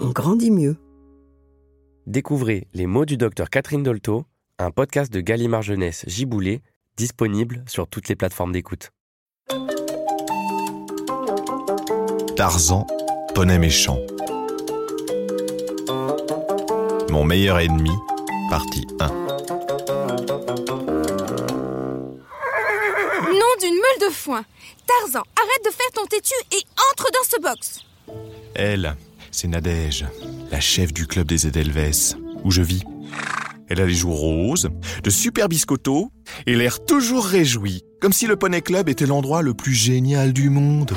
on grandit mieux. Découvrez Les mots du docteur Catherine Dolto, un podcast de Gallimard Jeunesse Giboulé, disponible sur toutes les plateformes d'écoute. Tarzan, poney méchant. Mon meilleur ennemi, partie 1. Nom d'une meule de foin. Tarzan, arrête de faire ton têtu et entre dans ce box. Elle, c'est Nadège, la chef du club des Edelweiss, où je vis. Elle a les joues roses, de super biscottos, et l'air toujours réjoui, comme si le Poney Club était l'endroit le plus génial du monde.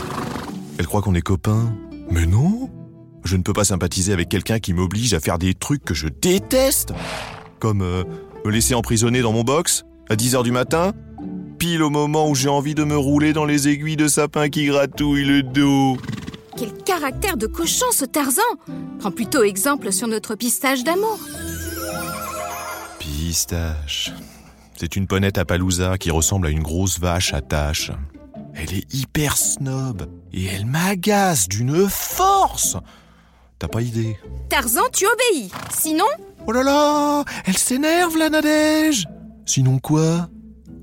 Elle croit qu'on est copains. Mais non Je ne peux pas sympathiser avec quelqu'un qui m'oblige à faire des trucs que je déteste. Comme euh, me laisser emprisonner dans mon box, à 10h du matin, pile au moment où j'ai envie de me rouler dans les aiguilles de sapin qui gratouillent le dos. Quel caractère de cochon ce Tarzan Prends plutôt exemple sur notre pistage d'amour. Pistache. C'est une ponette à Palouza qui ressemble à une grosse vache à taches. Elle est hyper snob et elle m'agace d'une force. T'as pas idée? Tarzan, tu obéis. Sinon, Oh là là Elle s'énerve la Nadège Sinon quoi?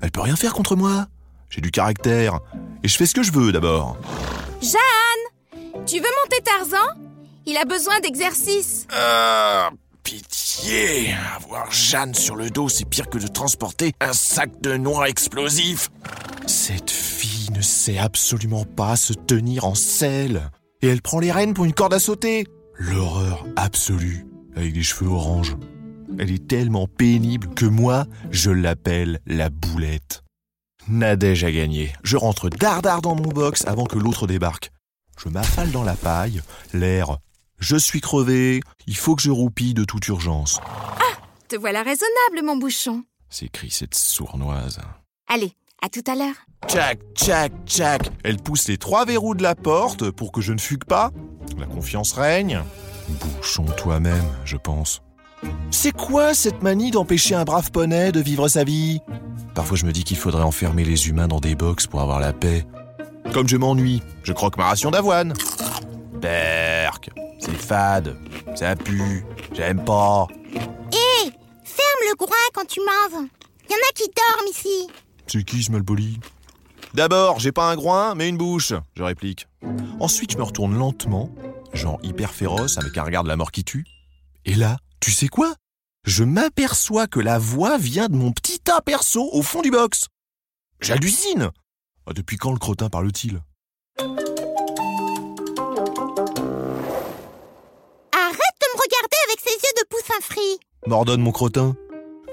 Elle peut rien faire contre moi. J'ai du caractère et je fais ce que je veux d'abord. Jeanne Tu veux monter Tarzan? Il a besoin d'exercice. Ah, pitié Avoir Jeanne sur le dos, c'est pire que de transporter un sac de noix explosif. Cette fille ne sait absolument pas se tenir en selle. Et elle prend les rênes pour une corde à sauter. L'horreur absolue, avec des cheveux orange. Elle est tellement pénible que moi, je l'appelle la boulette. Nadège a gagné. Je rentre dardard dans mon box avant que l'autre débarque. Je m'affale dans la paille, l'air je suis crevé, il faut que je roupille de toute urgence. Te voilà raisonnable, mon bouchon. S'écrie cette sournoise. Allez, à tout à l'heure. Tchac, tchac, tchac. Elle pousse les trois verrous de la porte pour que je ne fugue pas. La confiance règne. Bouchon toi-même, je pense. C'est quoi cette manie d'empêcher un brave poney de vivre sa vie? Parfois je me dis qu'il faudrait enfermer les humains dans des box pour avoir la paix. Comme je m'ennuie, je croque ma ration d'avoine. Berk, c'est fade, ça pue, j'aime pas. Hé Ferme le groin quand tu manges. Il y en a qui dorment ici. C'est qui ce malpoli? D'abord, j'ai pas un groin, mais une bouche, je réplique. Ensuite, je me retourne lentement, genre hyper féroce, avec un regard de la mort qui tue. Et là, tu sais quoi? Je m'aperçois que la voix vient de mon petit tas perso au fond du box. J'hallucine Ah, Depuis quand le crottin parle-t-il? Arrête de me regarder avec ces yeux de poussin frit. M'ordonne mon crottin.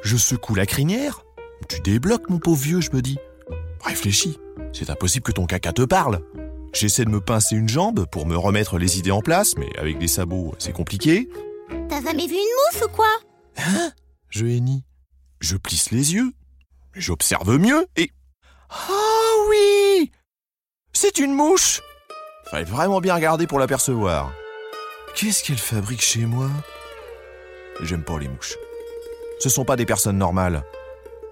Je secoue la crinière. Tu débloques, mon pauvre vieux, je me dis. Réfléchis, c'est impossible que ton caca te parle. J'essaie de me pincer une jambe pour me remettre les idées en place, mais avec des sabots, c'est compliqué. T'as jamais vu une mousse ou quoi? Hein? Je hennis. Je plisse les yeux. J'observe mieux et... Oh oui C'est une mouche Fallait vraiment bien regarder pour l'apercevoir. Qu'est-ce qu'elle fabrique chez moi? J'aime pas les mouches. Ce sont pas des personnes normales.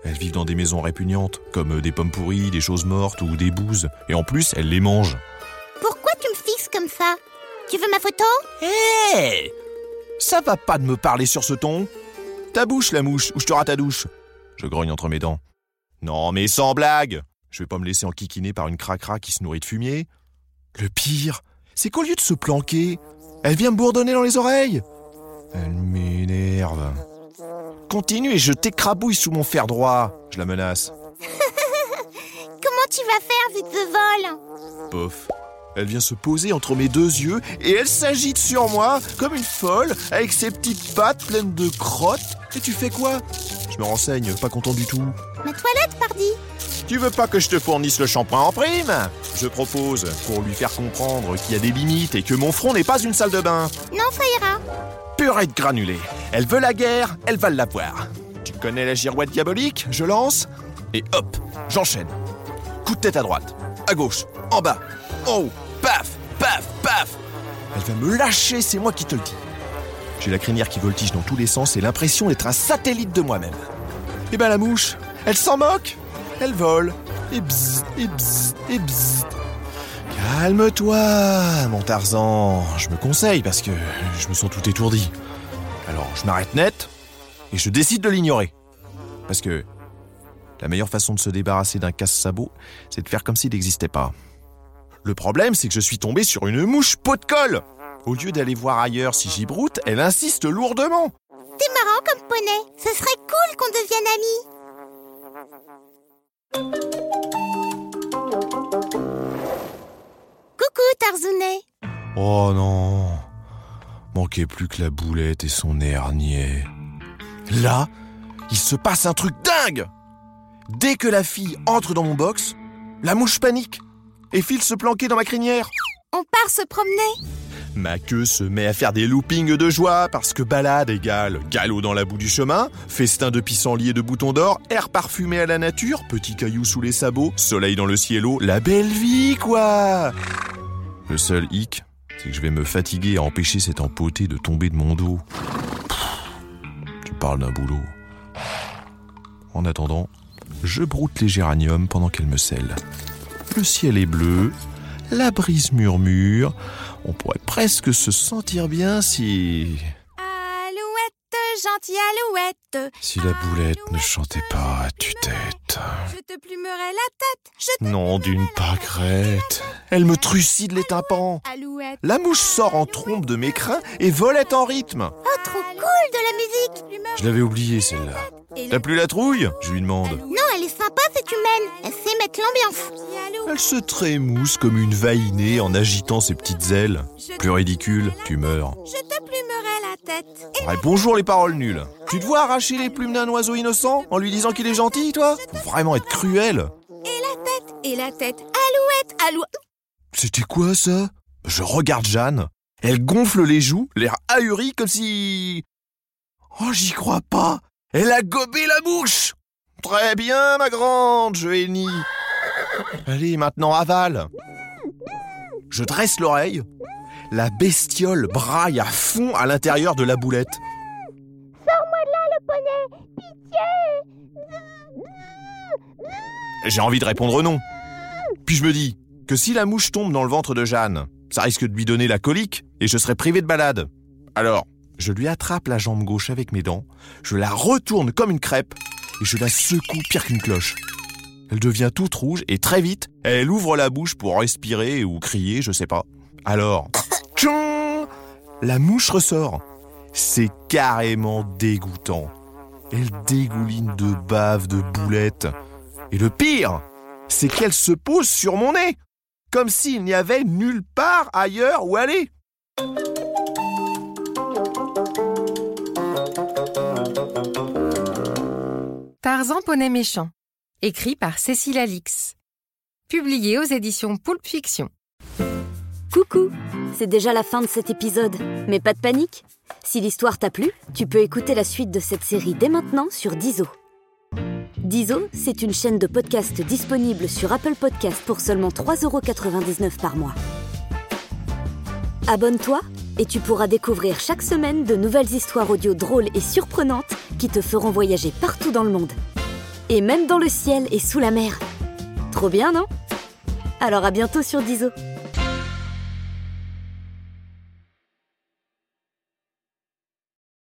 Elles vivent dans des maisons répugnantes, comme des pommes pourries, des choses mortes ou des bouses. Et en plus, elles les mangent. Pourquoi tu me fixes comme ça? Tu veux ma photo? Hé Ça va pas de me parler sur ce ton Ta bouche, la mouche, ou je te rate ta douche? Je grogne entre mes dents. Non, mais sans blague Je vais pas me laisser enquiquiner par une cracra qui se nourrit de fumier. Le pire, c'est qu'au lieu de se planquer, elle vient me bourdonner dans les oreilles. Elle m'énerve. Continue et je t'écrabouille sous mon fer droit, je la menace. Comment tu vas faire vu que je vole Pof. Elle vient se poser entre mes deux yeux et elle s'agite sur moi comme une folle avec ses petites pattes pleines de crottes. Et tu fais quoi? Je me renseigne, pas content du tout. Ma toilette, pardi Tu veux pas que je te fournisse le shampoing en prime? Je propose, pour lui faire comprendre qu'il y a des limites et que mon front n'est pas une salle de bain. Non, ça ira. Purée de granulés. Elle veut la guerre, elle va l'avoir. Tu connais la girouette diabolique? Je lance. Et hop, j'enchaîne. Coup de tête à droite, à gauche, en bas, en haut, paf, paf, paf. Elle va me lâcher, c'est moi qui te le dis. J'ai la crinière qui voltige dans tous les sens et l'impression d'être un satellite de moi-même. Et ben la mouche, elle s'en moque? Elle vole. Et bzzz, et bzzz, et. Calme-toi, mon Tarzan. Je me conseille parce que je me sens tout étourdi. Alors je m'arrête net et je décide de l'ignorer. Parce que la meilleure façon de se débarrasser d'un casse-sabot, c'est de faire comme s'il n'existait pas. Le problème, c'est que je suis tombé sur une mouche pot de colle. Au lieu d'aller voir ailleurs si j'y broute, elle insiste lourdement. T'es marrant comme poney. Ce serait cool qu'on devienne amis. Coucou, Tarzounet. Oh non. Manquait plus que la boulette et son hernier. Là, il se passe un truc dingue. Dès que la fille entre dans mon box, la mouche panique et file se planquer dans ma crinière. On part se promener. Ma queue se met à faire des loopings de joie parce que balade égale galop dans la boue du chemin, festin de pissenlit et de boutons d'or, air parfumé à la nature, petits cailloux sous les sabots, soleil dans le cielo, la belle vie quoi Le seul hic, c'est que je vais me fatiguer à empêcher cette empotée de tomber de mon dos. Tu parles d'un boulot. En attendant, je broute les géraniums pendant qu'elles me scellent. Le ciel est bleu, la brise murmure. On pourrait presque se sentir bien si... Alouette, gentille alouette. Si la boulette ne chantait pas à tue-tête. Je te plumerai la tête. Je te Non, d'une pâquerette. Elle me trucide les tympans. Alouette. La mouche sort en trompe de mes crins et volette en rythme. Oh, trop cool de la musique. Je l'avais oublié celle-là. T'as plus la trouille? Je lui demande. Non, humaine. Elle sait mettre l'ambiance. Elle se trémousse comme une vainée en agitant ses petites ailes. Plus ridicule, tu meurs. Je te plumerai la tête. Ouais, bonjour les paroles nulles. Tu te vois arracher les plumes d'un oiseau innocent en lui disant qu'il est gentil, toi Faut vraiment être cruel. Et la tête. Et la tête. Alouette, alouette. C'était quoi ça Je regarde Jeanne. Elle gonfle les joues, l'air ahuri comme si... Oh, j'y crois pas. Elle a gobé la mouche. Très bien, ma grande, je hennis. Allez, maintenant avale. Je dresse l'oreille. La bestiole braille à fond à l'intérieur de la boulette. Sors-moi de là, le poney. Pitié. J'ai envie de répondre non. Puis je me dis que si la mouche tombe dans le ventre de Jeanne, ça risque de lui donner la colique et je serai privé de balade. Alors, je lui attrape la jambe gauche avec mes dents, je la retourne comme une crêpe et je la secoue pire qu'une cloche. Elle devient toute rouge et très vite, elle ouvre la bouche pour respirer ou crier, je sais pas. Alors, tchon la mouche ressort. C'est carrément dégoûtant. Elle dégouline de bave, de boulettes. Et le pire, c'est qu'elle se pose sur mon nez, comme s'il n'y avait nulle part ailleurs où aller. Tarzan Poney Méchant. Écrit par Cécile Alix. Publié aux éditions Poulpe Fiction. Coucou C'est déjà la fin de cet épisode, mais pas de panique. Si l'histoire t'a plu, tu peux écouter la suite de cette série dès maintenant sur Dizo. Dizo, c'est une chaîne de podcast disponible sur Apple Podcasts pour seulement 3,99€ par mois. Abonne-toi et tu pourras découvrir chaque semaine de nouvelles histoires audio drôles et surprenantes qui te feront voyager partout dans le monde. Et même dans le ciel et sous la mer. Trop bien, non? Alors à bientôt sur Diso.